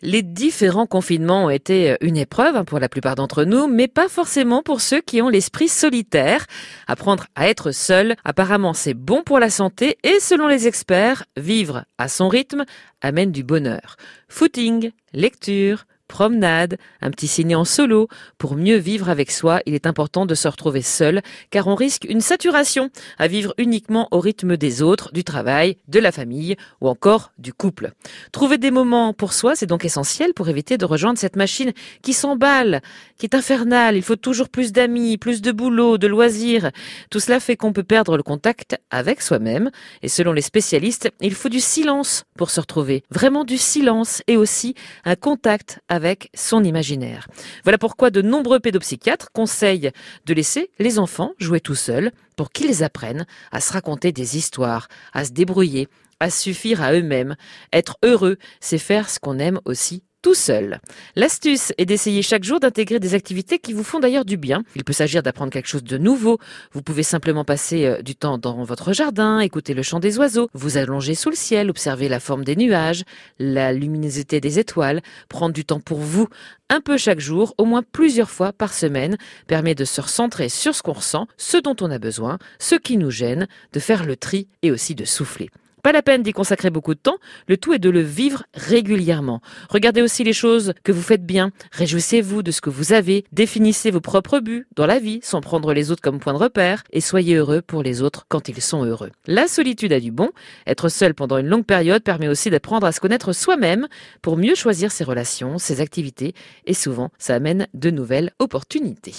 Les différents confinements ont été une épreuve hein, pour la plupart d'entre nous, mais pas forcément pour ceux qui ont l'esprit solitaire. Apprendre à être seul, apparemment c'est bon pour la santé et selon les experts, vivre à son rythme amène du bonheur. Footing, lecture, promenade, un petit ciné en solo. Pour mieux vivre avec soi, il est important de se retrouver seul, car on risque une saturation à vivre uniquement au rythme des autres, du travail, de la famille ou encore du couple. Trouver des moments pour soi, c'est donc essentiel pour éviter de rejoindre cette machine qui s'emballe, qui est infernale. Il faut toujours plus d'amis, plus de boulot, de loisirs. Tout cela fait qu'on peut perdre le contact avec soi-même. Et selon les spécialistes, il faut du silence pour se retrouver. Vraiment du silence et aussi un contact avec avec son imaginaire. Voilà pourquoi de nombreux pédopsychiatres conseillent de laisser les enfants jouer tout seuls pour qu'ils apprennent à se raconter des histoires, à se débrouiller, à suffire à eux-mêmes. Être heureux, c'est faire ce qu'on aime aussi tout seul. L'astuce est d'essayer chaque jour d'intégrer des activités qui vous font d'ailleurs du bien. Il peut s'agir d'apprendre quelque chose de nouveau. Vous pouvez simplement passer euh, du temps dans votre jardin, écouter le chant des oiseaux, vous allonger sous le ciel, observer la forme des nuages, la luminosité des étoiles, prendre du temps pour vous, un peu chaque jour, au moins plusieurs fois par semaine, permet de se recentrer sur ce qu'on ressent, ce dont on a besoin, ce qui nous gêne, de faire le tri et aussi de souffler. Pas la peine d'y consacrer beaucoup de temps, le tout est de le vivre régulièrement. Regardez aussi les choses que vous faites bien, réjouissez-vous de ce que vous avez, définissez vos propres buts dans la vie sans prendre les autres comme point de repère et soyez heureux pour les autres quand ils sont heureux. La solitude a du bon, être seul pendant une longue période permet aussi d'apprendre à se connaître soi-même pour mieux choisir ses relations, ses activités et souvent ça amène de nouvelles opportunités.